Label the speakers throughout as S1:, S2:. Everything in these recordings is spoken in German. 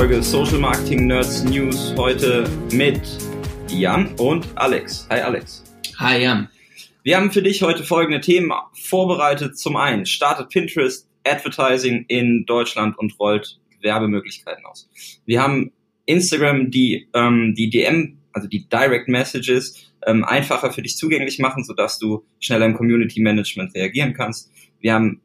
S1: Folge Social Marketing Nerds News heute mit Jan und Alex. Hi Alex.
S2: Hi Jan.
S1: Wir haben für dich heute folgende Themen vorbereitet. Zum einen startet Pinterest Advertising in Deutschland und rollt Werbemöglichkeiten aus. Wir haben Instagram, die ähm, die DM, also die Direct Messages, ähm, einfacher für dich zugänglich machen, sodass du schneller im Community Management reagieren kannst. Wir haben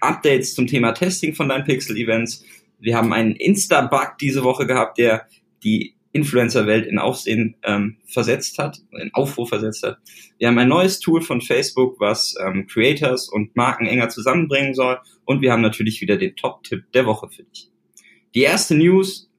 S1: Updates zum Thema Testing von deinen Pixel-Events. Wir haben einen Insta-Bug diese Woche gehabt, der die Influencer-Welt in Aufsehen ähm, versetzt hat, in Aufruhr versetzt hat. Wir haben ein neues Tool von Facebook, was ähm, Creators und Marken enger zusammenbringen soll. Und wir haben natürlich wieder den Top-Tipp der Woche für dich. Die erste News,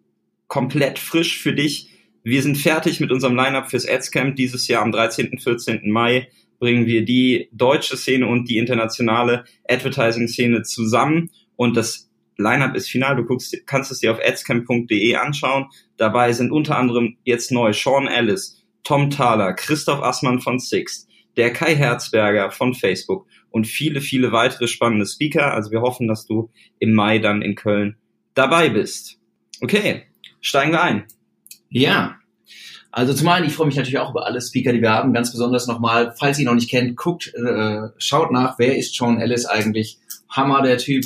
S1: komplett frisch für dich. Wir sind fertig mit unserem Lineup fürs Adscamp dieses Jahr am 13. und 14. Mai bringen wir die deutsche Szene und die internationale Advertising-Szene zusammen und das Lineup ist final. Du guckst, kannst es dir auf adscamp.de anschauen. Dabei sind unter anderem jetzt neu Sean Ellis, Tom Thaler, Christoph Assmann von Sixt, der Kai Herzberger von Facebook und viele, viele weitere spannende Speaker. Also wir hoffen, dass du im Mai dann in Köln dabei bist. Okay, steigen wir ein.
S2: Ja, also zum einen, ich freue mich natürlich auch über alle Speaker, die wir haben. Ganz besonders nochmal, falls ihr ihn noch nicht kennt, guckt, äh, schaut nach, wer ist Sean Ellis eigentlich? Hammer, der Typ.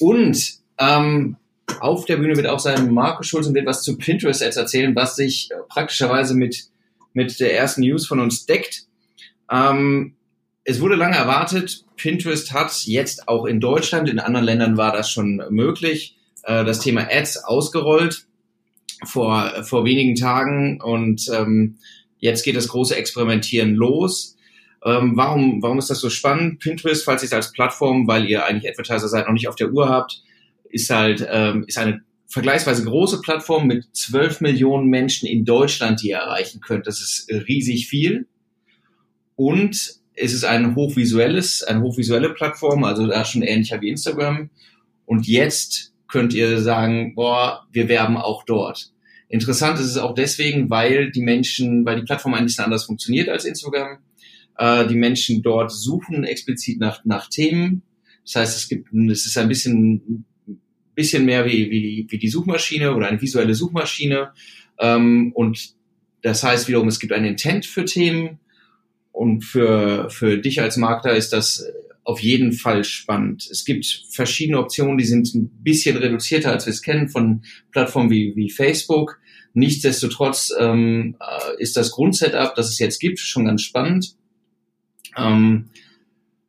S2: Und ähm, auf der Bühne wird auch sein Markus Schulz und wird was zu Pinterest Ads erzählen, was sich äh, praktischerweise mit, mit der ersten News von uns deckt. Ähm, es wurde lange erwartet. Pinterest hat jetzt auch in Deutschland, in anderen Ländern war das schon möglich, äh, das Thema Ads ausgerollt vor, vor wenigen Tagen und ähm, jetzt geht das große Experimentieren los. Ähm, warum, warum ist das so spannend? Pinterest, falls ihr es als Plattform, weil ihr eigentlich Advertiser seid, noch nicht auf der Uhr habt, ist halt ähm, ist eine vergleichsweise große Plattform mit 12 Millionen Menschen in Deutschland, die ihr erreichen könnt. Das ist riesig viel. Und es ist ein hochvisuelles, eine hochvisuelle Plattform, also da schon ähnlicher wie Instagram. Und jetzt könnt ihr sagen, boah, wir werben auch dort. Interessant ist es auch deswegen, weil die Menschen, weil die Plattform ein bisschen anders funktioniert als Instagram. Äh, die Menschen dort suchen explizit nach, nach Themen. Das heißt, es gibt, es ist ein bisschen, bisschen mehr wie, wie, wie die Suchmaschine oder eine visuelle Suchmaschine. Ähm, und das heißt wiederum, es gibt ein Intent für Themen. Und für, für dich als Marketer ist das auf jeden Fall spannend. Es gibt verschiedene Optionen, die sind ein bisschen reduzierter, als wir es kennen von Plattformen wie, wie Facebook. Nichtsdestotrotz ähm, äh, ist das Grundsetup, das es jetzt gibt, schon ganz spannend. Ähm,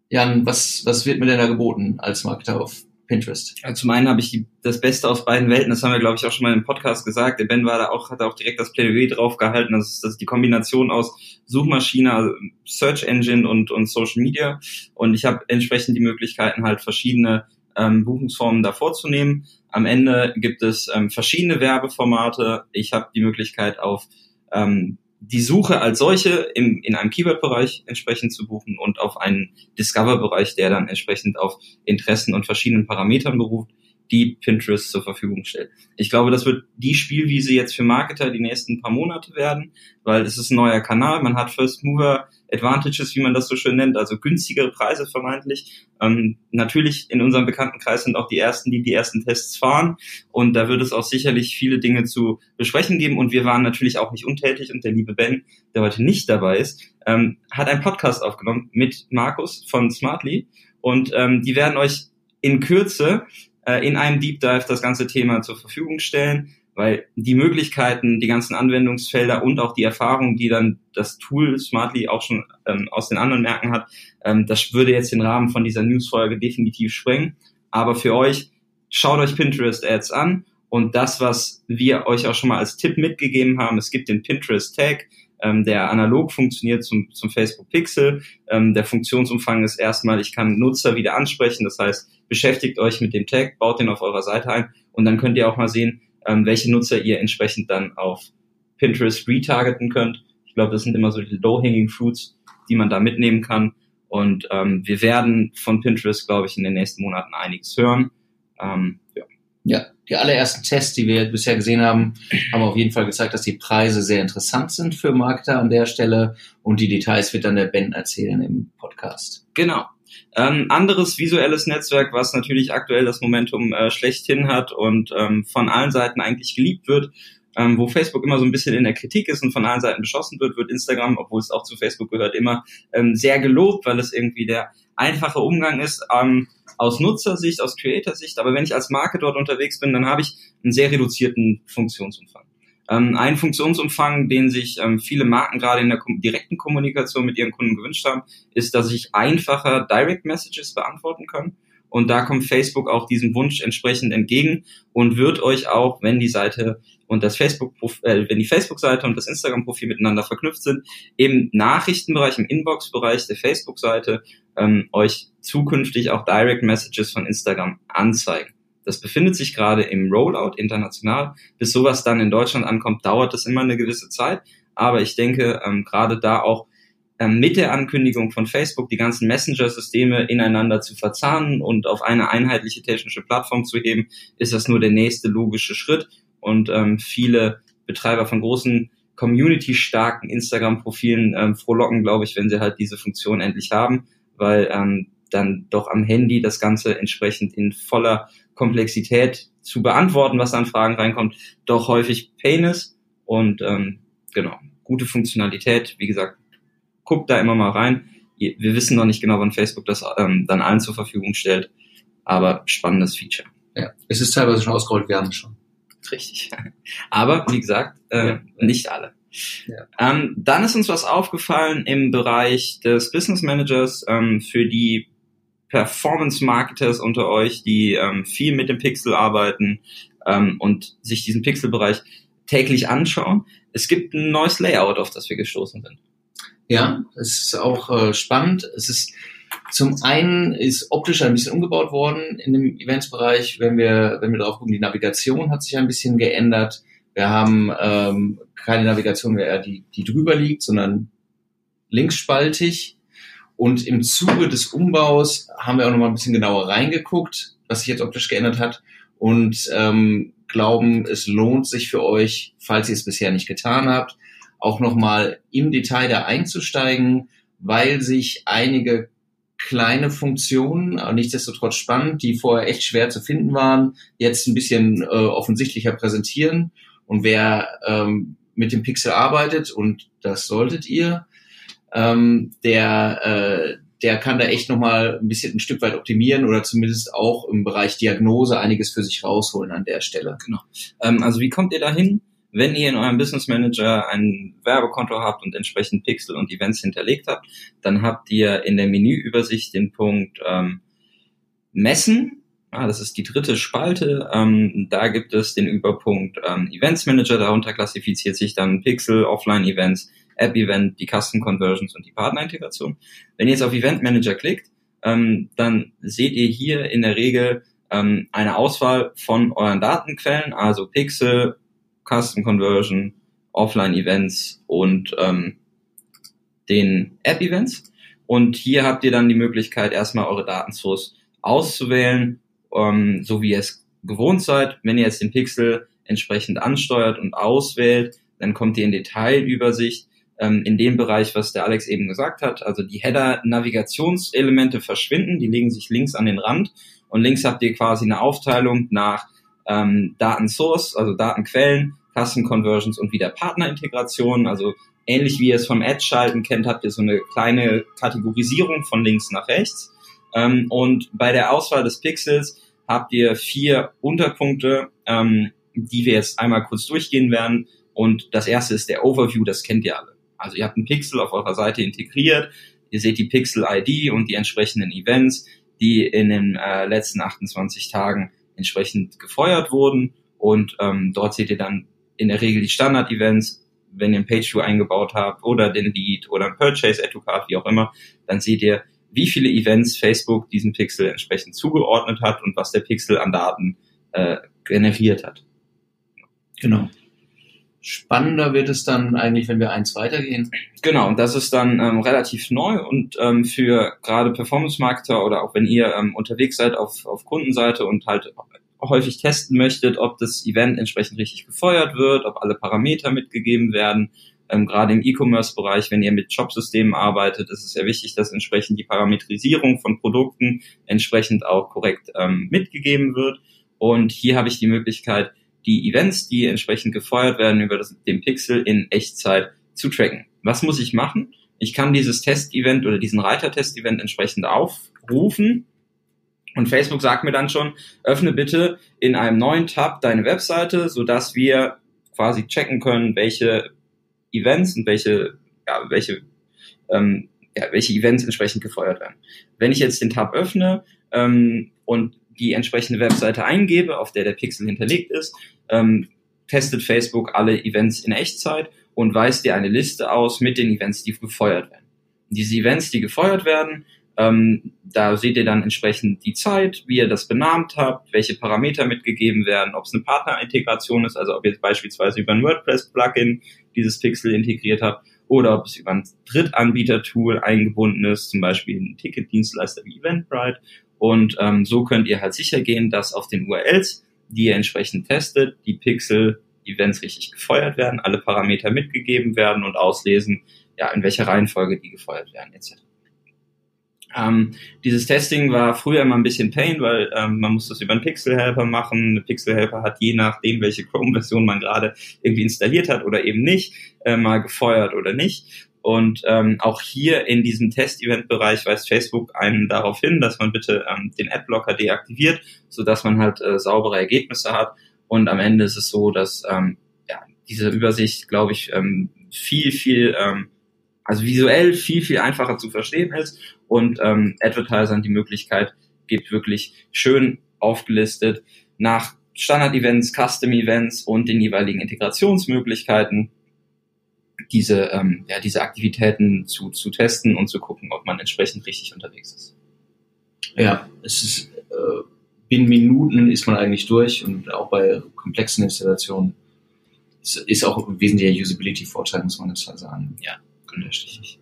S2: Jan, was, was wird mir denn da geboten als Marketer auf Pinterest?
S1: Ja, zum einen habe ich die, das Beste aus beiden Welten, das haben wir, glaube ich, auch schon mal im Podcast gesagt. Der Ben war da auch, hat auch direkt das Plädoyer drauf gehalten. Das ist, das ist die Kombination aus Suchmaschine, also Search Engine und, und Social Media. Und ich habe entsprechend die Möglichkeiten, halt verschiedene ähm, Buchungsformen da vorzunehmen. Am Ende gibt es ähm, verschiedene Werbeformate. Ich habe die Möglichkeit auf ähm, die Suche als solche im, in einem Keyword-Bereich entsprechend zu buchen und auf einen Discover-Bereich, der dann entsprechend auf Interessen und verschiedenen Parametern beruft die Pinterest zur Verfügung stellt. Ich glaube, das wird die Spielwiese jetzt für Marketer die nächsten paar Monate werden, weil es ist ein neuer Kanal, man hat First Mover Advantages, wie man das so schön nennt, also günstigere Preise vermeintlich. Ähm, natürlich in unserem Bekanntenkreis sind auch die ersten, die die ersten Tests fahren. Und da wird es auch sicherlich viele Dinge zu besprechen geben. Und wir waren natürlich auch nicht untätig. Und der liebe Ben, der heute nicht dabei ist, ähm, hat einen Podcast aufgenommen mit Markus von Smartly. Und ähm, die werden euch in Kürze äh, in einem Deep Dive das ganze Thema zur Verfügung stellen, weil die Möglichkeiten, die ganzen Anwendungsfelder und auch die Erfahrung, die dann das Tool Smartly auch schon ähm, aus den anderen Märkten hat, ähm, das würde jetzt den Rahmen von dieser Newsfolge definitiv sprengen. Aber für euch, schaut euch Pinterest Ads an und das, was wir euch auch schon mal als Tipp mitgegeben haben, es gibt den Pinterest Tag, ähm, der analog funktioniert zum, zum Facebook Pixel. Ähm, der Funktionsumfang ist erstmal, ich kann Nutzer wieder ansprechen, das heißt, beschäftigt euch mit dem Tag, baut den auf eurer Seite ein und dann könnt ihr auch mal sehen, ähm, welche Nutzer ihr entsprechend dann auf Pinterest retargeten könnt. Ich glaube, das sind immer so die low-hanging fruits, die man da mitnehmen kann. Und ähm, wir werden von Pinterest, glaube ich, in den nächsten Monaten einiges hören. Ähm,
S2: ja. ja, die allerersten Tests, die wir bisher gesehen haben, haben auf jeden Fall gezeigt, dass die Preise sehr interessant sind für Marketer an der Stelle. Und die Details wird dann der Ben erzählen im Podcast.
S1: Genau. Ähm, anderes visuelles Netzwerk, was natürlich aktuell das Momentum äh, schlechthin hat und ähm, von allen Seiten eigentlich geliebt wird, ähm, wo Facebook immer so ein bisschen in der Kritik ist und von allen Seiten beschossen wird, wird Instagram, obwohl es auch zu Facebook gehört, immer ähm, sehr gelobt, weil es irgendwie der einfache Umgang ist ähm, aus Nutzersicht, aus Creator-Sicht. Aber wenn ich als Marke dort unterwegs bin, dann habe ich einen sehr reduzierten Funktionsumfang. Ähm, ein Funktionsumfang, den sich ähm, viele Marken gerade in der kom direkten Kommunikation mit ihren Kunden gewünscht haben, ist, dass ich einfacher Direct Messages beantworten kann. Und da kommt Facebook auch diesem Wunsch entsprechend entgegen und wird euch auch, wenn die Seite und das Facebook, äh, wenn die Facebook-Seite und das Instagram-Profil miteinander verknüpft sind, im Nachrichtenbereich, im Inbox-Bereich der Facebook-Seite ähm, euch zukünftig auch Direct Messages von Instagram anzeigen. Das befindet sich gerade im Rollout international. Bis sowas dann in Deutschland ankommt, dauert das immer eine gewisse Zeit. Aber ich denke, ähm, gerade da auch ähm, mit der Ankündigung von Facebook die ganzen Messenger-Systeme ineinander zu verzahnen und auf eine einheitliche technische Plattform zu heben, ist das nur der nächste logische Schritt. Und ähm, viele Betreiber von großen community-starken Instagram-Profilen ähm, frohlocken, glaube ich, wenn sie halt diese Funktion endlich haben, weil ähm, dann doch am Handy das Ganze entsprechend in voller Komplexität zu beantworten, was an Fragen reinkommt, doch häufig Pain ist. Und ähm, genau, gute Funktionalität. Wie gesagt, guckt da immer mal rein. Wir wissen noch nicht genau, wann Facebook das ähm, dann allen zur Verfügung stellt, aber spannendes Feature.
S2: Ja, es ist teilweise schon ausgerollt, wir haben es schon.
S1: Richtig. Aber wie gesagt, äh, ja. nicht alle. Ja. Ähm, dann ist uns was aufgefallen im Bereich des Business Managers ähm, für die Performance-Marketers unter euch, die ähm, viel mit dem Pixel arbeiten ähm, und sich diesen Pixel-Bereich täglich anschauen. Es gibt ein neues Layout, auf das wir gestoßen sind.
S2: Ja, es ist auch äh, spannend. Es ist zum einen ist optisch ein bisschen umgebaut worden in dem Eventsbereich. Wenn wir, wenn wir drauf gucken, die Navigation hat sich ein bisschen geändert. Wir haben ähm, keine Navigation mehr, die, die drüber liegt, sondern linksspaltig. Und im Zuge des Umbaus haben wir auch noch mal ein bisschen genauer reingeguckt, was sich jetzt optisch geändert hat und ähm, glauben, es lohnt sich für euch, falls ihr es bisher nicht getan habt, auch noch mal im Detail da einzusteigen, weil sich einige kleine Funktionen, aber nichtsdestotrotz spannend, die vorher echt schwer zu finden waren, jetzt ein bisschen äh, offensichtlicher präsentieren. Und wer ähm, mit dem Pixel arbeitet, und das solltet ihr, ähm, der, äh, der kann da echt nochmal ein bisschen ein Stück weit optimieren oder zumindest auch im Bereich Diagnose einiges für sich rausholen an der Stelle.
S1: Genau. Ähm, also wie kommt ihr da hin? Wenn ihr in eurem Business Manager ein Werbekonto habt und entsprechend Pixel und Events hinterlegt habt, dann habt ihr in der Menüübersicht den Punkt ähm, Messen. Ah, das ist die dritte Spalte. Ähm, da gibt es den Überpunkt ähm, Events Manager. Darunter klassifiziert sich dann Pixel, Offline Events, App Event, die Custom Conversions und die Partnerintegration. Wenn ihr jetzt auf Event Manager klickt, ähm, dann seht ihr hier in der Regel ähm, eine Auswahl von euren Datenquellen, also Pixel, Custom Conversion, Offline-Events und ähm, den App-Events. Und hier habt ihr dann die Möglichkeit, erstmal eure Datensource auszuwählen, ähm, so wie ihr es gewohnt seid. Wenn ihr jetzt den Pixel entsprechend ansteuert und auswählt, dann kommt ihr in Detailübersicht ähm, in dem Bereich, was der Alex eben gesagt hat. Also die Header-Navigationselemente verschwinden, die legen sich links an den Rand und links habt ihr quasi eine Aufteilung nach ähm, Datensource, also Datenquellen, Custom Conversions und wieder Partnerintegration. Also ähnlich wie ihr es vom Ad-Schalten kennt, habt ihr so eine kleine Kategorisierung von links nach rechts. Ähm, und bei der Auswahl des Pixels habt ihr vier Unterpunkte, ähm, die wir jetzt einmal kurz durchgehen werden. Und das erste ist der Overview, das kennt ihr alle. Also ihr habt einen Pixel auf eurer Seite integriert, ihr seht die Pixel-ID und die entsprechenden Events, die in den äh, letzten 28 Tagen entsprechend gefeuert wurden. Und ähm, dort seht ihr dann in der Regel die Standard-Events, wenn ihr ein Page-View eingebaut habt oder den Lead oder ein Purchase, Add to Card, wie auch immer, dann seht ihr, wie viele Events Facebook diesen Pixel entsprechend zugeordnet hat und was der Pixel an Daten äh, generiert hat.
S2: Genau. Spannender wird es dann eigentlich, wenn wir eins weitergehen.
S1: Genau, und das ist dann ähm, relativ neu und ähm, für gerade Performance-Marketer oder auch wenn ihr ähm, unterwegs seid auf, auf Kundenseite und halt häufig testen möchtet, ob das Event entsprechend richtig gefeuert wird, ob alle Parameter mitgegeben werden, Ähm, gerade im E-Commerce-Bereich, wenn ihr mit Shop-Systemen arbeitet, ist es sehr wichtig, dass entsprechend die Parametrisierung von Produkten entsprechend auch korrekt ähm, mitgegeben wird. Und hier habe ich die Möglichkeit, die Events, die entsprechend gefeuert werden über das, den Pixel in Echtzeit zu tracken. Was muss ich machen? Ich kann dieses Test-Event oder diesen Reiter-Test-Event entsprechend aufrufen und Facebook sagt mir dann schon, öffne bitte in einem neuen Tab deine Webseite, sodass wir quasi checken können, welche Events und welche, ja, welche, ähm, ja, welche Events entsprechend gefeuert werden. Wenn ich jetzt den Tab öffne ähm, und die entsprechende Webseite eingebe, auf der der Pixel hinterlegt ist, ähm, testet Facebook alle Events in Echtzeit und weist dir eine Liste aus mit den Events, die gefeuert werden. Diese Events, die gefeuert werden, ähm, da seht ihr dann entsprechend die Zeit, wie ihr das benannt habt, welche Parameter mitgegeben werden, ob es eine Partnerintegration ist, also ob ihr jetzt beispielsweise über ein WordPress-Plugin dieses Pixel integriert habt oder ob es über ein Drittanbieter-Tool eingebunden ist, zum Beispiel ein Ticketdienstleister wie Eventbrite. Und ähm, so könnt ihr halt sicher gehen, dass auf den URLs, die ihr entsprechend testet, die Pixel-Events richtig gefeuert werden, alle Parameter mitgegeben werden und auslesen, ja, in welcher Reihenfolge die gefeuert werden, etc. Ähm, dieses Testing war früher immer ein bisschen Pain, weil ähm, man muss das über einen Pixel-Helper machen. Ein Pixel-Helper hat je nachdem, welche Chrome-Version man gerade irgendwie installiert hat oder eben nicht, äh, mal gefeuert oder nicht. Und ähm, auch hier in diesem Test-Event-Bereich weist Facebook einen darauf hin, dass man bitte ähm, den Adblocker deaktiviert, so dass man halt äh, saubere Ergebnisse hat. Und am Ende ist es so, dass ähm, ja, diese Übersicht, glaube ich, ähm, viel, viel ähm, also visuell viel, viel einfacher zu verstehen ist und ähm, Advertisern die Möglichkeit gibt, wirklich schön aufgelistet nach Standard-Events, Custom-Events und den jeweiligen Integrationsmöglichkeiten diese, ähm, ja, diese Aktivitäten zu, zu testen und zu gucken, ob man entsprechend richtig unterwegs ist.
S2: Ja, es ist äh, binnen Minuten ist man eigentlich durch und auch bei komplexen Installationen ist auch ein wesentlicher Usability-Vorteil, muss man jetzt halt sagen.
S1: Ja unterschiedlich.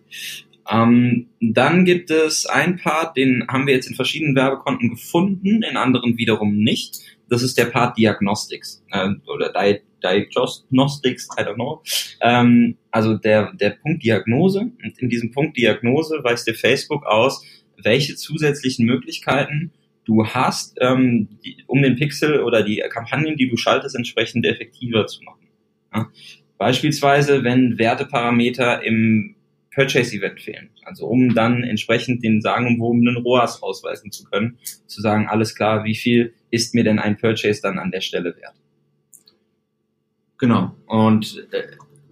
S1: Ähm, dann gibt es ein Part, den haben wir jetzt in verschiedenen Werbekonten gefunden, in anderen wiederum nicht. Das ist der Part Diagnostics äh, oder Di Diagnostics, I don't know. Ähm, also der, der Punkt Diagnose. Und in diesem Punkt Diagnose weist dir Facebook aus, welche zusätzlichen Möglichkeiten du hast, ähm, die, um den Pixel oder die Kampagnen, die du schaltest, entsprechend effektiver zu machen. Ja? Beispielsweise, wenn Werteparameter im Purchase-Event fehlen. Also um dann entsprechend den sagenumwobenen ROAS ausweisen zu können, zu sagen, alles klar, wie viel ist mir denn ein Purchase dann an der Stelle wert?
S2: Genau. Und äh,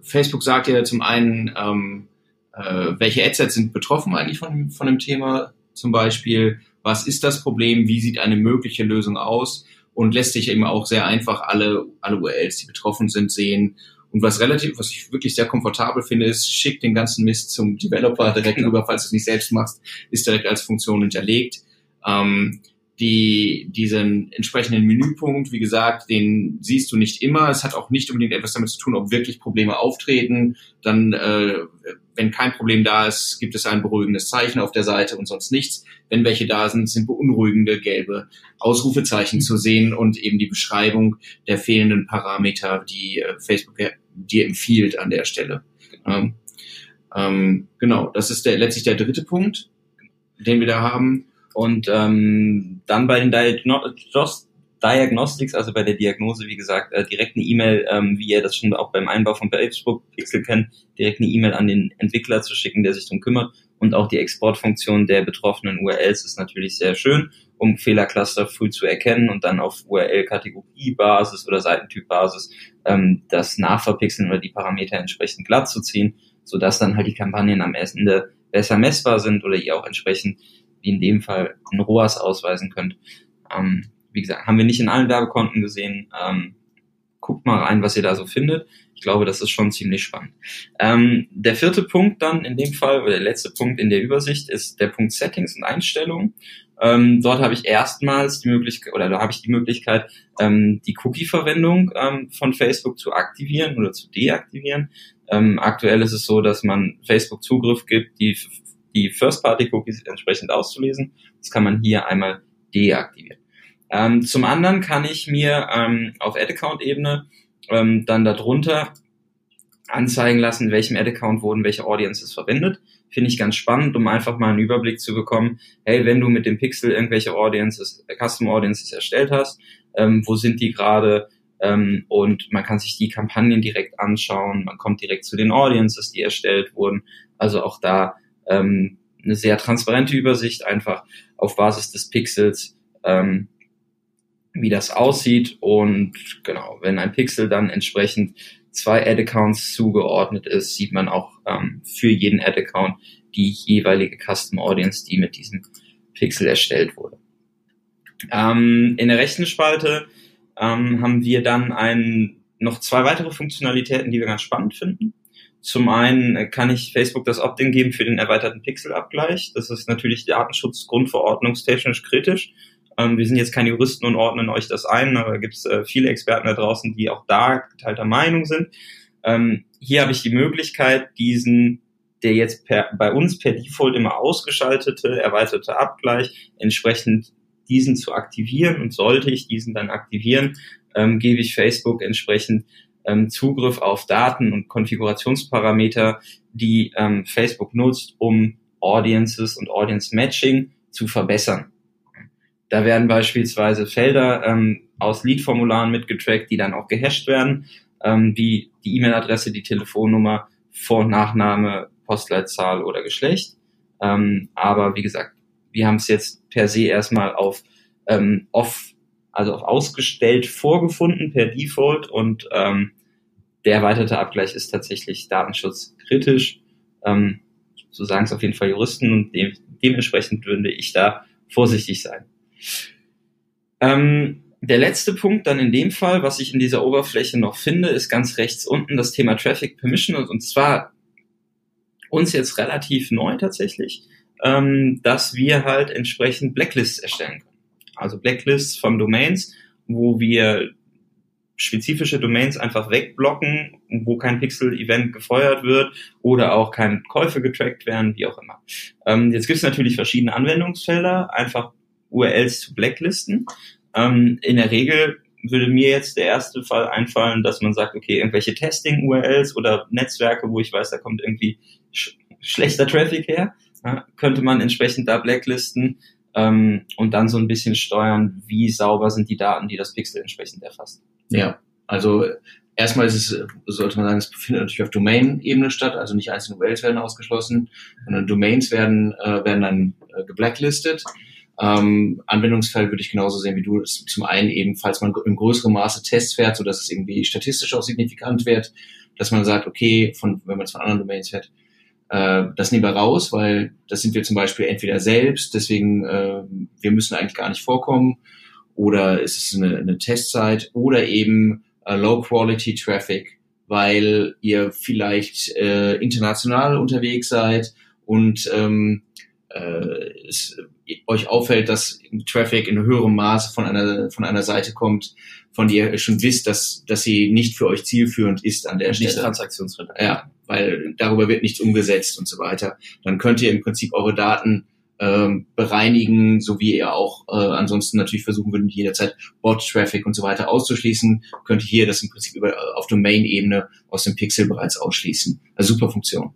S2: Facebook sagt ja zum einen, ähm, äh, welche Adsets sind betroffen eigentlich von, von dem Thema zum Beispiel, was ist das Problem, wie sieht eine mögliche Lösung aus und lässt sich eben auch sehr einfach alle, alle URLs, die betroffen sind, sehen und was relativ, was ich wirklich sehr komfortabel finde, ist, schick den ganzen Mist zum Developer direkt genau. rüber, falls du es nicht selbst machst, ist direkt als Funktion hinterlegt. Ähm, die, diesen entsprechenden Menüpunkt, wie gesagt, den siehst du nicht immer. Es hat auch nicht unbedingt etwas damit zu tun, ob wirklich Probleme auftreten. Dann, äh, wenn kein Problem da ist, gibt es ein beruhigendes Zeichen auf der Seite und sonst nichts. Wenn welche da sind, sind beunruhigende gelbe Ausrufezeichen mhm. zu sehen und eben die Beschreibung der fehlenden Parameter, die äh, Facebook dir empfiehlt an der Stelle. Ähm, ähm, genau, das ist der, letztlich der dritte Punkt, den wir da haben.
S1: Und ähm, dann bei den Diagnostics, Diagnostics, also bei der Diagnose, wie gesagt, äh, direkt eine E-Mail, ähm, wie ihr das schon auch beim Einbau von Facebook Pixel kennt, direkt eine E-Mail an den Entwickler zu schicken, der sich darum kümmert. Und auch die Exportfunktion der betroffenen URLs ist natürlich sehr schön, um Fehlercluster früh zu erkennen und dann auf URL-Kategoriebasis oder Seitentypbasis ähm, das Nachverpixeln oder die Parameter entsprechend glatt zu ziehen, sodass dann halt die Kampagnen am Ende besser messbar sind oder ihr auch entsprechend, wie in dem Fall, ein ROAS ausweisen könnt. Ähm, wie gesagt, haben wir nicht in allen Werbekonten gesehen. Ähm, guckt mal rein, was ihr da so findet. Ich glaube, das ist schon ziemlich spannend. Ähm, der vierte Punkt dann in dem Fall, oder der letzte Punkt in der Übersicht, ist der Punkt Settings und Einstellungen. Ähm, dort habe ich erstmals die Möglichkeit, oder da habe ich die Möglichkeit, ähm, die Cookie-Verwendung ähm, von Facebook zu aktivieren oder zu deaktivieren. Ähm, aktuell ist es so, dass man Facebook Zugriff gibt, die, die First-Party-Cookies entsprechend auszulesen. Das kann man hier einmal deaktivieren. Ähm, zum anderen kann ich mir ähm, auf Ad-Account-Ebene ähm, dann darunter anzeigen lassen, welchem Ad-Account wurden welche Audiences verwendet. Finde ich ganz spannend, um einfach mal einen Überblick zu bekommen, hey, wenn du mit dem Pixel irgendwelche Audiences, äh, Custom Audiences erstellt hast, ähm, wo sind die gerade? Ähm, und man kann sich die Kampagnen direkt anschauen, man kommt direkt zu den Audiences, die erstellt wurden. Also auch da ähm, eine sehr transparente Übersicht, einfach auf Basis des Pixels, ähm, wie das aussieht. Und genau, wenn ein Pixel dann entsprechend zwei Ad-Accounts zugeordnet ist, sieht man auch ähm, für jeden Ad-Account die jeweilige Custom Audience, die mit diesem Pixel erstellt wurde. Ähm, in der rechten Spalte ähm, haben wir dann ein, noch zwei weitere Funktionalitäten, die wir ganz spannend finden. Zum einen kann ich Facebook das Opt-in geben für den erweiterten Pixelabgleich. Das ist natürlich datenschutzgrundverordnungstechnisch kritisch. Ähm, wir sind jetzt keine Juristen und ordnen euch das ein, aber gibt es äh, viele Experten da draußen, die auch da geteilter Meinung sind. Ähm, hier habe ich die Möglichkeit, diesen, der jetzt per, bei uns per Default immer ausgeschaltete, erweiterte Abgleich, entsprechend diesen zu aktivieren und sollte ich diesen dann aktivieren, ähm, gebe ich Facebook entsprechend ähm, Zugriff auf Daten und Konfigurationsparameter, die ähm, Facebook nutzt, um Audiences und Audience Matching zu verbessern. Da werden beispielsweise Felder ähm, aus Lead-Formularen mitgetrackt, die dann auch gehasht werden, ähm, wie die E-Mail-Adresse, die Telefonnummer, Vor- und Nachname, Postleitzahl oder Geschlecht. Ähm, aber wie gesagt, wir haben es jetzt per se erstmal auf ähm, off, also auf ausgestellt vorgefunden per Default und ähm, der erweiterte Abgleich ist tatsächlich datenschutzkritisch. Ähm, so sagen es auf jeden Fall Juristen und dem, dementsprechend würde ich da vorsichtig sein. Ähm, der letzte Punkt dann in dem Fall, was ich in dieser Oberfläche noch finde, ist ganz rechts unten das Thema Traffic Permission und, und zwar uns jetzt relativ neu tatsächlich, ähm, dass wir halt entsprechend Blacklists erstellen können. Also Blacklists von Domains, wo wir spezifische Domains einfach wegblocken, wo kein Pixel-Event gefeuert wird oder auch keine Käufe getrackt werden, wie auch immer. Ähm, jetzt gibt es natürlich verschiedene Anwendungsfelder, einfach URLs zu blacklisten. Ähm, in der Regel würde mir jetzt der erste Fall einfallen, dass man sagt, okay, irgendwelche Testing-URLs oder Netzwerke, wo ich weiß, da kommt irgendwie sch schlechter Traffic her, ja, könnte man entsprechend da blacklisten ähm, und dann so ein bisschen steuern, wie sauber sind die Daten, die das Pixel entsprechend erfasst.
S2: Ja, also erstmal ist es, sollte man sagen, es befindet natürlich auf Domain-Ebene statt, also nicht einzelne URLs werden ausgeschlossen, sondern Domains werden, äh, werden dann äh, geblacklistet. Ähm, Anwendungsfall würde ich genauso sehen wie du. Zum einen eben, falls man in größerem Maße Tests fährt, so dass es irgendwie statistisch auch signifikant wird, dass man sagt, okay, von, wenn man es von anderen Domains fährt, äh, das nehmen wir raus, weil das sind wir zum Beispiel entweder selbst, deswegen äh, wir müssen eigentlich gar nicht vorkommen, oder ist es eine, eine Testzeit, oder eben äh, Low-Quality Traffic, weil ihr vielleicht äh, international unterwegs seid und ähm, äh, es euch auffällt, dass Traffic in höherem Maße von einer, von einer Seite kommt, von der ihr schon wisst, dass, dass sie nicht für euch zielführend ist an der
S1: nicht
S2: Stelle.
S1: Nicht transaktionsrelevant.
S2: Ja, weil darüber wird nichts umgesetzt und so weiter. Dann könnt ihr im Prinzip eure Daten ähm, bereinigen, so wie ihr auch äh, ansonsten natürlich versuchen würdet, jederzeit Bot-Traffic und so weiter auszuschließen, könnt ihr hier das im Prinzip über, auf Domain-Ebene aus dem Pixel bereits ausschließen. Also super Funktion.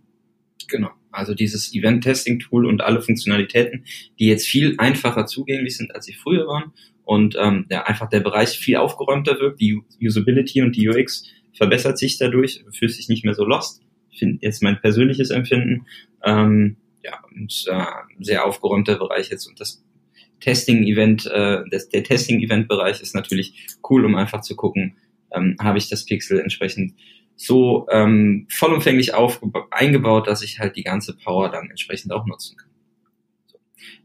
S1: Genau. Also dieses Event-Testing-Tool und alle Funktionalitäten, die jetzt viel einfacher zugänglich sind, als sie früher waren. Und ähm, ja, einfach der Bereich viel aufgeräumter wirkt. Die Usability und die UX verbessert sich dadurch, fühlt sich nicht mehr so lost. Finde jetzt mein persönliches Empfinden. Ähm, ja, und äh, sehr aufgeräumter Bereich jetzt. Und das Testing-Event, äh, der Testing-Event-Bereich ist natürlich cool, um einfach zu gucken, ähm, habe ich das Pixel entsprechend so ähm, vollumfänglich eingebaut, dass ich halt die ganze Power dann entsprechend auch nutzen kann. So.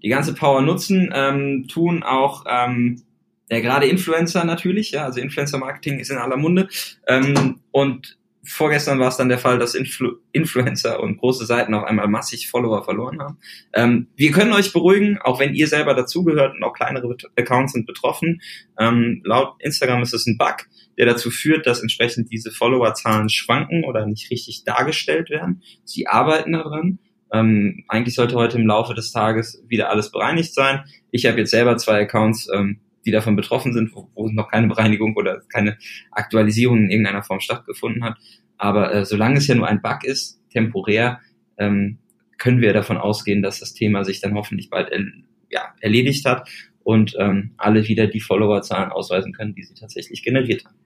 S1: Die ganze Power nutzen ähm, tun auch ähm, ja gerade Influencer natürlich, ja, also Influencer-Marketing ist in aller Munde ähm, und vorgestern war es dann der Fall, dass Influ Influencer und große Seiten auf einmal massig Follower verloren haben. Ähm, wir können euch beruhigen, auch wenn ihr selber dazugehört und auch kleinere Accounts sind betroffen. Ähm, laut Instagram ist es ein Bug der dazu führt, dass entsprechend diese Followerzahlen schwanken oder nicht richtig dargestellt werden. Sie arbeiten daran. Ähm, eigentlich sollte heute im Laufe des Tages wieder alles bereinigt sein. Ich habe jetzt selber zwei Accounts ähm, die davon betroffen sind, wo, wo noch keine Bereinigung oder keine Aktualisierung in irgendeiner Form stattgefunden hat. Aber äh, solange es ja nur ein Bug ist, temporär, ähm, können wir davon ausgehen, dass das Thema sich dann hoffentlich bald er, ja, erledigt hat und ähm, alle wieder die Followerzahlen ausweisen können, die sie tatsächlich generiert haben.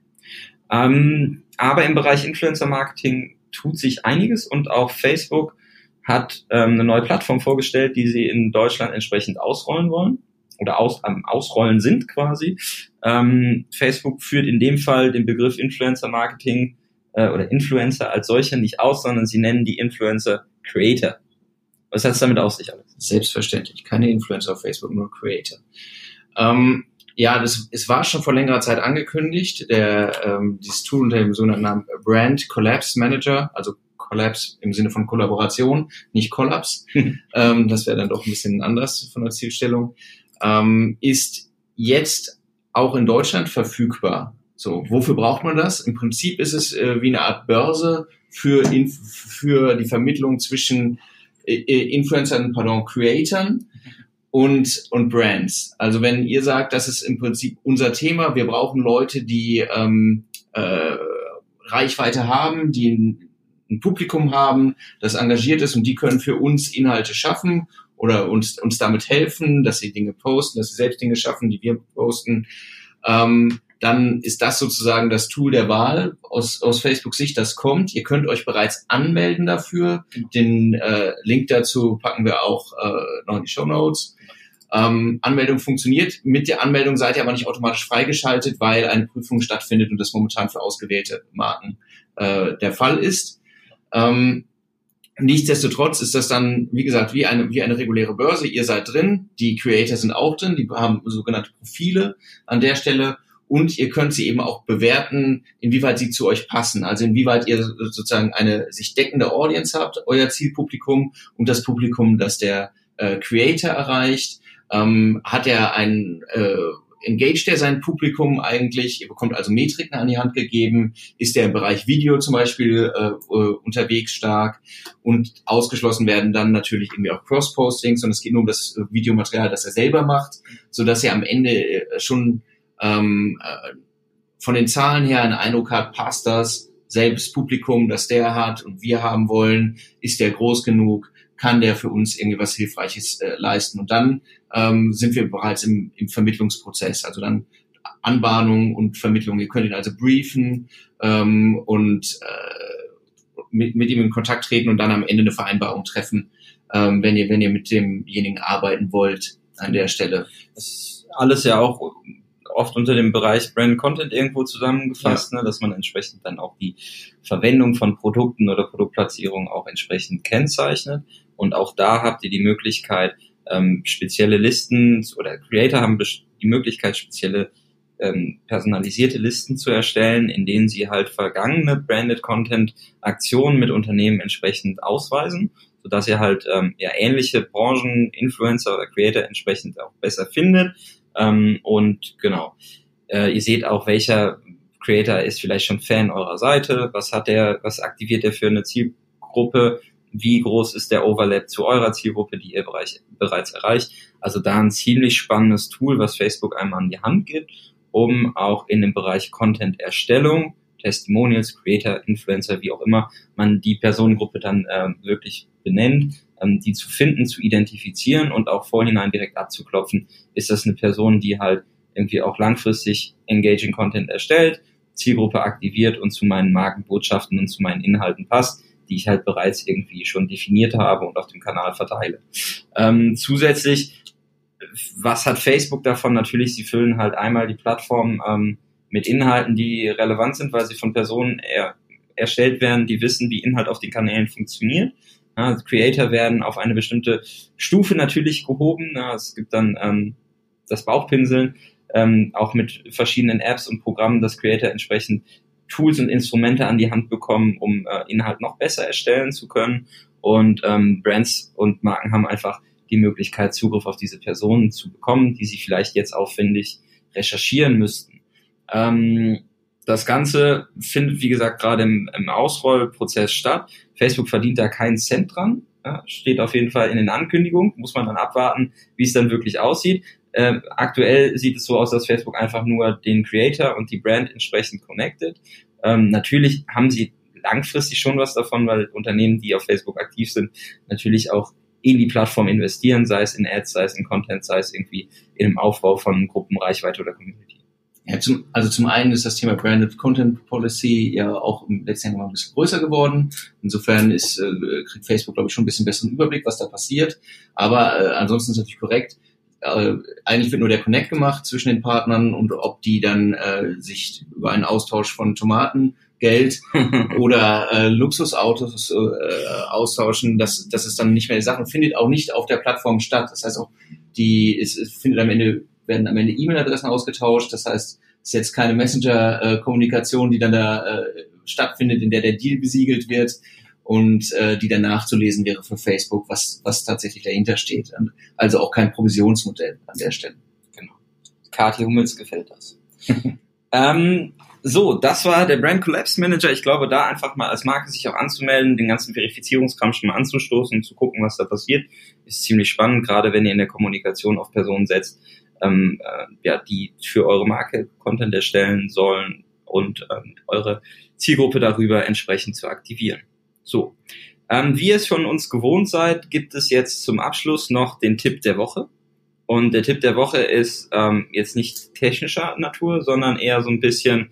S1: Ähm, aber im Bereich Influencer Marketing tut sich einiges und auch Facebook hat ähm, eine neue Plattform vorgestellt, die sie in Deutschland entsprechend ausrollen wollen oder aus, ähm, ausrollen sind quasi. Ähm, Facebook führt in dem Fall den Begriff Influencer Marketing äh, oder Influencer als solcher nicht aus, sondern sie nennen die Influencer Creator. Was hat es damit aus sich, Alex?
S2: Selbstverständlich. Keine Influencer auf Facebook, nur Creator. Ähm, ja, das, es war schon vor längerer Zeit angekündigt. Der, ähm, dieses Tool unter dem sogenannten Brand Collapse Manager, also Collapse im Sinne von Kollaboration, nicht Collapse. ähm, das wäre dann doch ein bisschen anders von der Zielstellung. Ähm, ist jetzt auch in Deutschland verfügbar. So, wofür braucht man das? Im Prinzip ist es äh, wie eine Art Börse für, für die Vermittlung zwischen äh, Influencern, pardon, Creatern und, und Brands. Also wenn ihr sagt, das ist im Prinzip unser Thema, wir brauchen Leute, die ähm, äh, Reichweite haben, die ein, ein Publikum haben, das engagiert ist und die können für uns Inhalte schaffen oder uns, uns damit helfen, dass sie Dinge posten, dass sie selbst Dinge schaffen, die wir posten. Ähm, dann ist das sozusagen das Tool der Wahl aus, aus Facebook-Sicht, das kommt. Ihr könnt euch bereits anmelden dafür. Den äh, Link dazu packen wir auch äh, noch in die Show Notes. Ähm, Anmeldung funktioniert. Mit der Anmeldung seid ihr aber nicht automatisch freigeschaltet, weil eine Prüfung stattfindet und das momentan für ausgewählte Marken äh, der Fall ist. Ähm, Nichtsdestotrotz ist das dann, wie gesagt, wie eine, wie eine reguläre Börse. Ihr seid drin, die Creator sind auch drin, die haben sogenannte Profile an der Stelle und ihr könnt sie eben auch bewerten, inwieweit sie zu euch passen. Also inwieweit ihr sozusagen eine sich deckende Audience habt, euer Zielpublikum und das Publikum, das der äh, Creator erreicht. Ähm, hat er ein äh, engaged er sein Publikum eigentlich? Ihr bekommt also Metriken an die Hand gegeben. Ist er im Bereich Video zum Beispiel äh, äh unterwegs stark? Und ausgeschlossen werden dann natürlich irgendwie auch Cross-Postings und es geht nur um das Videomaterial, das er selber macht, so dass er am Ende äh, schon ähm, äh, von den Zahlen her einen Eindruck hat, passt das, selbst Publikum, das der hat und wir haben wollen, ist der groß genug, kann der für uns irgendwie was Hilfreiches äh, leisten. Und dann ähm, sind wir bereits im, im Vermittlungsprozess, also dann Anbahnung und Vermittlung. Ihr könnt ihn also briefen ähm, und äh, mit, mit ihm in Kontakt treten und dann am Ende eine Vereinbarung treffen, ähm, wenn ihr wenn ihr mit demjenigen arbeiten wollt an der Stelle.
S1: Das ist alles ja auch oft unter dem Bereich Brand Content irgendwo zusammengefasst, ja. ne, dass man entsprechend dann auch die Verwendung von Produkten oder Produktplatzierung auch entsprechend kennzeichnet. Und auch da habt ihr die Möglichkeit, ähm, spezielle Listen oder Creator haben die Möglichkeit, spezielle ähm, personalisierte Listen zu erstellen, in denen sie halt vergangene Branded Content Aktionen mit Unternehmen entsprechend ausweisen, sodass ihr halt ähm, ja ähnliche Branchen, Influencer oder Creator entsprechend auch besser findet. Ähm, und genau, äh, ihr seht auch, welcher Creator ist vielleicht schon Fan eurer Seite, was hat der, was aktiviert er für eine Zielgruppe, wie groß ist der Overlap zu eurer Zielgruppe, die ihr bereich, bereits erreicht. Also da ein ziemlich spannendes Tool, was Facebook einmal an die Hand gibt, um auch in dem Bereich Content-Erstellung, Testimonials, Creator, Influencer, wie auch immer man die Personengruppe dann äh, wirklich benennt, ähm, die zu finden, zu identifizieren und auch vorhinein direkt abzuklopfen, ist das eine Person, die halt irgendwie auch langfristig engaging Content erstellt, Zielgruppe aktiviert und zu meinen Markenbotschaften und zu meinen Inhalten passt, die ich halt bereits irgendwie schon definiert habe und auf dem Kanal verteile. Ähm, zusätzlich, was hat Facebook davon? Natürlich, sie füllen halt einmal die Plattform ähm, mit Inhalten, die relevant sind, weil sie von Personen er, erstellt werden, die wissen, wie Inhalt auf den Kanälen funktioniert. Ja, Creator werden auf eine bestimmte Stufe natürlich gehoben. Ja, es gibt dann ähm, das Bauchpinseln, ähm, auch mit verschiedenen Apps und Programmen, dass Creator entsprechend Tools und Instrumente an die Hand bekommen, um äh, Inhalt noch besser erstellen zu können. Und ähm, Brands und Marken haben einfach die Möglichkeit, Zugriff auf diese Personen zu bekommen, die sie vielleicht jetzt aufwendig recherchieren müssten. Ähm, das Ganze findet, wie gesagt, gerade im, im Ausrollprozess statt. Facebook verdient da keinen Cent dran. Ja, steht auf jeden Fall in den Ankündigungen. Muss man dann abwarten, wie es dann wirklich aussieht. Äh, aktuell sieht es so aus, dass Facebook einfach nur den Creator und die Brand entsprechend connected. Ähm, natürlich haben sie langfristig schon was davon, weil Unternehmen, die auf Facebook aktiv sind, natürlich auch in die Plattform investieren, sei es in Ads, sei es in Content, sei es irgendwie in dem Aufbau von Gruppen, Reichweite oder Community.
S2: Ja, zum, also zum einen ist das Thema Branded Content Policy ja auch im letzten Jahr mal ein bisschen größer geworden. Insofern ist, äh, kriegt Facebook, glaube ich, schon ein bisschen besseren Überblick, was da passiert. Aber äh, ansonsten ist natürlich korrekt. Äh, eigentlich wird nur der Connect gemacht zwischen den Partnern und ob die dann äh, sich über einen Austausch von Tomaten Geld oder äh, Luxusautos äh, austauschen, das, das ist dann nicht mehr die Sache, findet auch nicht auf der Plattform statt. Das heißt auch, die es, es findet am Ende werden am Ende E-Mail-Adressen ausgetauscht. Das heißt, es ist jetzt keine Messenger-Kommunikation, die dann da äh, stattfindet, in der der Deal besiegelt wird und äh, die dann nachzulesen wäre für Facebook, was, was tatsächlich dahinter steht. Also auch kein Provisionsmodell an der Stelle.
S1: Genau. Kathi Hummels gefällt das. ähm, so, das war der Brand Collapse Manager. Ich glaube, da einfach mal als Marke sich auch anzumelden, den ganzen Verifizierungskram schon mal anzustoßen und zu gucken, was da passiert, ist ziemlich spannend, gerade wenn ihr in der Kommunikation auf Personen setzt, ähm, äh, ja, die für eure Marke Content erstellen sollen und ähm, eure Zielgruppe darüber entsprechend zu aktivieren. So, ähm, wie ihr es von uns gewohnt seid, gibt es jetzt zum Abschluss noch den Tipp der Woche. Und der Tipp der Woche ist ähm, jetzt nicht technischer Natur, sondern eher so ein bisschen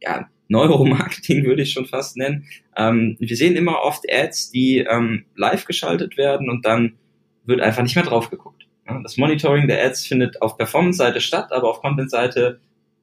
S1: ja, Neuromarketing würde ich schon fast nennen. Ähm, wir sehen immer oft Ads, die ähm, live geschaltet werden und dann wird einfach nicht mehr drauf geguckt. Das Monitoring der Ads findet auf Performance-Seite statt, aber auf Content-Seite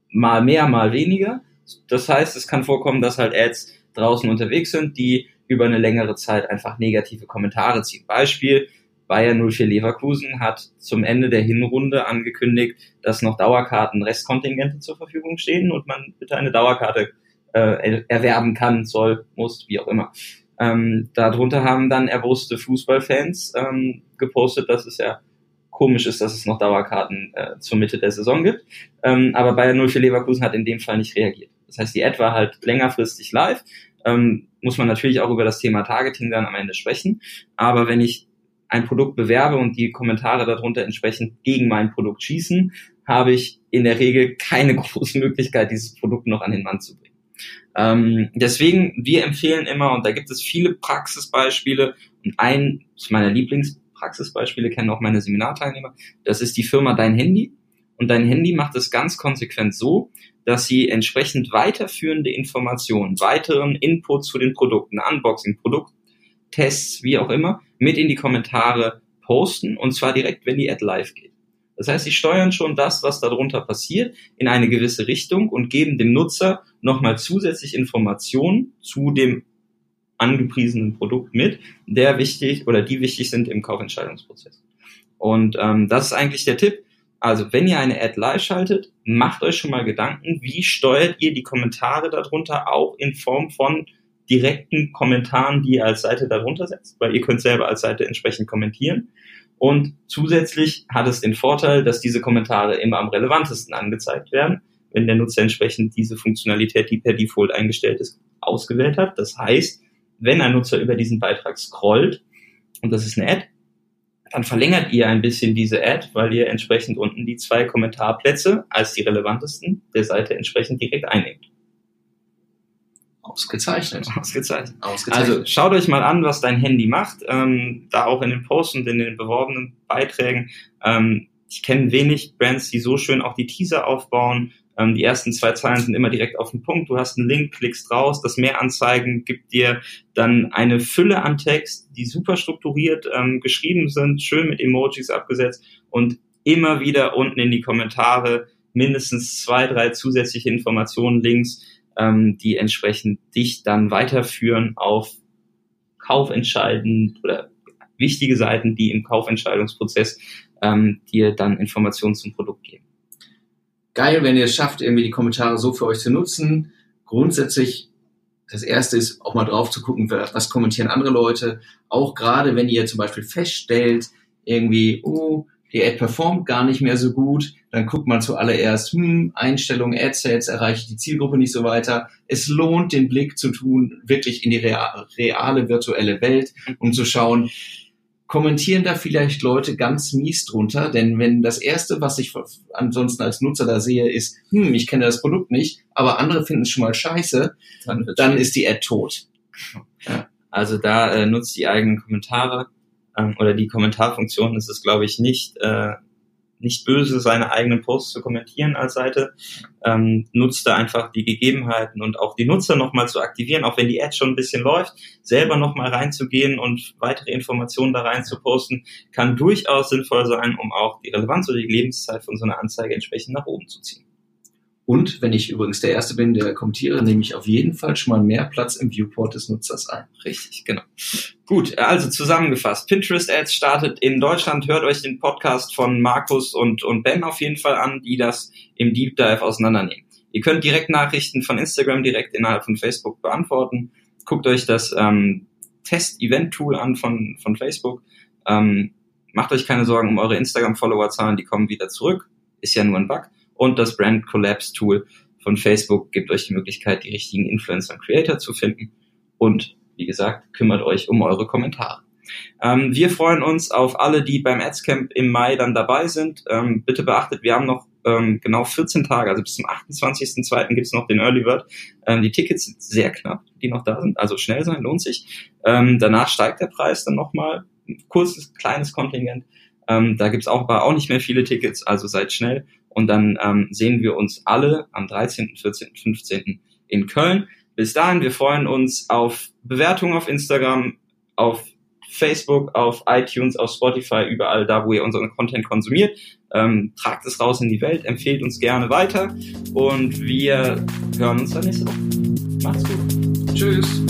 S1: mal mehr, mal weniger. Das heißt, es kann vorkommen, dass halt Ads draußen unterwegs sind, die über eine längere Zeit einfach negative Kommentare ziehen. Beispiel, Bayern 04 Leverkusen hat zum Ende der Hinrunde angekündigt, dass noch Dauerkarten Restkontingente zur Verfügung stehen und man bitte eine Dauerkarte äh, erwerben kann, soll, muss, wie auch immer. Ähm, darunter haben dann erwusste Fußballfans ähm, gepostet, dass es ja komisch ist, dass es noch Dauerkarten äh, zur Mitte der Saison gibt. Ähm, aber Bayern 04 Leverkusen hat in dem Fall nicht reagiert. Das heißt, die Ad war halt längerfristig live. Ähm, muss man natürlich auch über das Thema Targeting dann am Ende sprechen. Aber wenn ich ein Produkt bewerbe und die Kommentare darunter entsprechend gegen mein Produkt schießen, habe ich in der Regel keine große Möglichkeit, dieses Produkt noch an den Mann zu bringen. Ähm, deswegen, wir empfehlen immer, und da gibt es viele Praxisbeispiele, und ein meiner Lieblings Praxisbeispiele kennen auch meine Seminarteilnehmer. Das ist die Firma Dein Handy. Und dein Handy macht es ganz konsequent so, dass sie entsprechend weiterführende Informationen, weiteren Input zu den Produkten, Unboxing, Produkttests, wie auch immer, mit in die Kommentare posten und zwar direkt, wenn die Ad live geht. Das heißt, sie steuern schon das, was darunter passiert, in eine gewisse Richtung und geben dem Nutzer nochmal zusätzlich Informationen zu dem angepriesenen Produkt mit, der wichtig oder die wichtig sind im Kaufentscheidungsprozess. Und ähm, das ist eigentlich der Tipp. Also wenn ihr eine Ad live schaltet, macht euch schon mal Gedanken, wie steuert ihr die Kommentare darunter auch in Form von direkten Kommentaren, die ihr als Seite darunter setzt, weil ihr könnt selber als Seite entsprechend kommentieren. Und zusätzlich hat es den Vorteil, dass diese Kommentare immer am relevantesten angezeigt werden, wenn der Nutzer entsprechend diese Funktionalität, die per Default eingestellt ist, ausgewählt hat. Das heißt, wenn ein Nutzer über diesen Beitrag scrollt, und das ist eine Ad, dann verlängert ihr ein bisschen diese Ad, weil ihr entsprechend unten die zwei Kommentarplätze als die relevantesten der Seite entsprechend direkt einnehmt.
S2: Ausgezeichnet.
S1: Ausgezeichnet. Ausgezeichnet. Also schaut euch mal an, was dein Handy macht. Ähm, da auch in den Posts und in den beworbenen Beiträgen. Ähm, ich kenne wenig Brands, die so schön auch die Teaser aufbauen, ähm, die ersten zwei Zeilen sind immer direkt auf den Punkt. Du hast einen Link, klickst raus. Das Mehranzeigen gibt dir dann eine Fülle an Text, die super strukturiert ähm, geschrieben sind, schön mit Emojis abgesetzt und immer wieder unten in die Kommentare mindestens zwei, drei zusätzliche Informationen, Links, ähm, die entsprechend dich dann weiterführen auf kaufentscheidend oder wichtige Seiten, die im Kaufentscheidungsprozess ähm, dir dann Informationen zum Produkt geben
S2: geil, wenn ihr es schafft, irgendwie die Kommentare so für euch zu nutzen. Grundsätzlich, das erste ist auch mal drauf zu gucken, was kommentieren andere Leute. Auch gerade, wenn ihr zum Beispiel feststellt, irgendwie, oh, die Ad performt gar nicht mehr so gut, dann guckt man zuallererst, hm, Einstellungen, Ad-Sets, erreiche ich die Zielgruppe nicht so weiter. Es lohnt, den Blick zu tun, wirklich in die reale, virtuelle Welt, um zu schauen, kommentieren da vielleicht Leute ganz mies drunter, denn wenn das erste, was ich ansonsten als Nutzer da sehe, ist, hm, ich kenne das Produkt nicht, aber andere finden es schon mal scheiße, dann, dann ist die Ad tot.
S1: Ja. Also da äh, nutzt die eigenen Kommentare ähm, oder die Kommentarfunktion ist es, glaube ich, nicht äh, nicht böse, seine eigenen Posts zu kommentieren als Seite, ähm, nutzt da einfach die Gegebenheiten und auch die Nutzer nochmal zu aktivieren, auch wenn die Ad schon ein bisschen läuft, selber nochmal reinzugehen und weitere Informationen da rein zu posten, kann durchaus sinnvoll sein, um auch die Relevanz oder die Lebenszeit von so einer Anzeige entsprechend nach oben zu ziehen.
S2: Und wenn ich übrigens der Erste bin, der kommentiere, nehme ich auf jeden Fall schon mal mehr Platz im Viewport des Nutzers ein.
S1: Richtig, genau. Gut, also zusammengefasst. Pinterest Ads startet in Deutschland. Hört euch den Podcast von Markus und, und Ben auf jeden Fall an, die das im Deep Dive auseinandernehmen. Ihr könnt direkt Nachrichten von Instagram direkt innerhalb von Facebook beantworten. Guckt euch das ähm, Test-Event-Tool an von, von Facebook. Ähm, macht euch keine Sorgen um eure Instagram-Follower-Zahlen, die kommen wieder zurück. Ist ja nur ein Bug und das Brand Collapse Tool von Facebook gibt euch die Möglichkeit, die richtigen Influencer und Creator zu finden und wie gesagt, kümmert euch um eure Kommentare. Ähm, wir freuen uns auf alle, die beim Adscamp im Mai dann dabei sind. Ähm, bitte beachtet, wir haben noch ähm, genau 14 Tage, also bis zum 28.02. gibt es noch den Early Bird. Ähm, die Tickets sind sehr knapp, die noch da sind, also schnell sein lohnt sich. Ähm, danach steigt der Preis dann nochmal, kurzes, kleines Kontingent. Ähm, da gibt's auch, aber auch nicht mehr viele Tickets, also seid schnell und dann ähm, sehen wir uns alle am 13., 14., 15. in Köln. Bis dahin, wir freuen uns auf Bewertungen auf Instagram, auf Facebook, auf iTunes, auf Spotify, überall da, wo ihr unseren Content konsumiert. Ähm, tragt es raus in die Welt, empfehlt uns gerne weiter und wir hören uns dann nächste Woche. Macht's gut. Tschüss.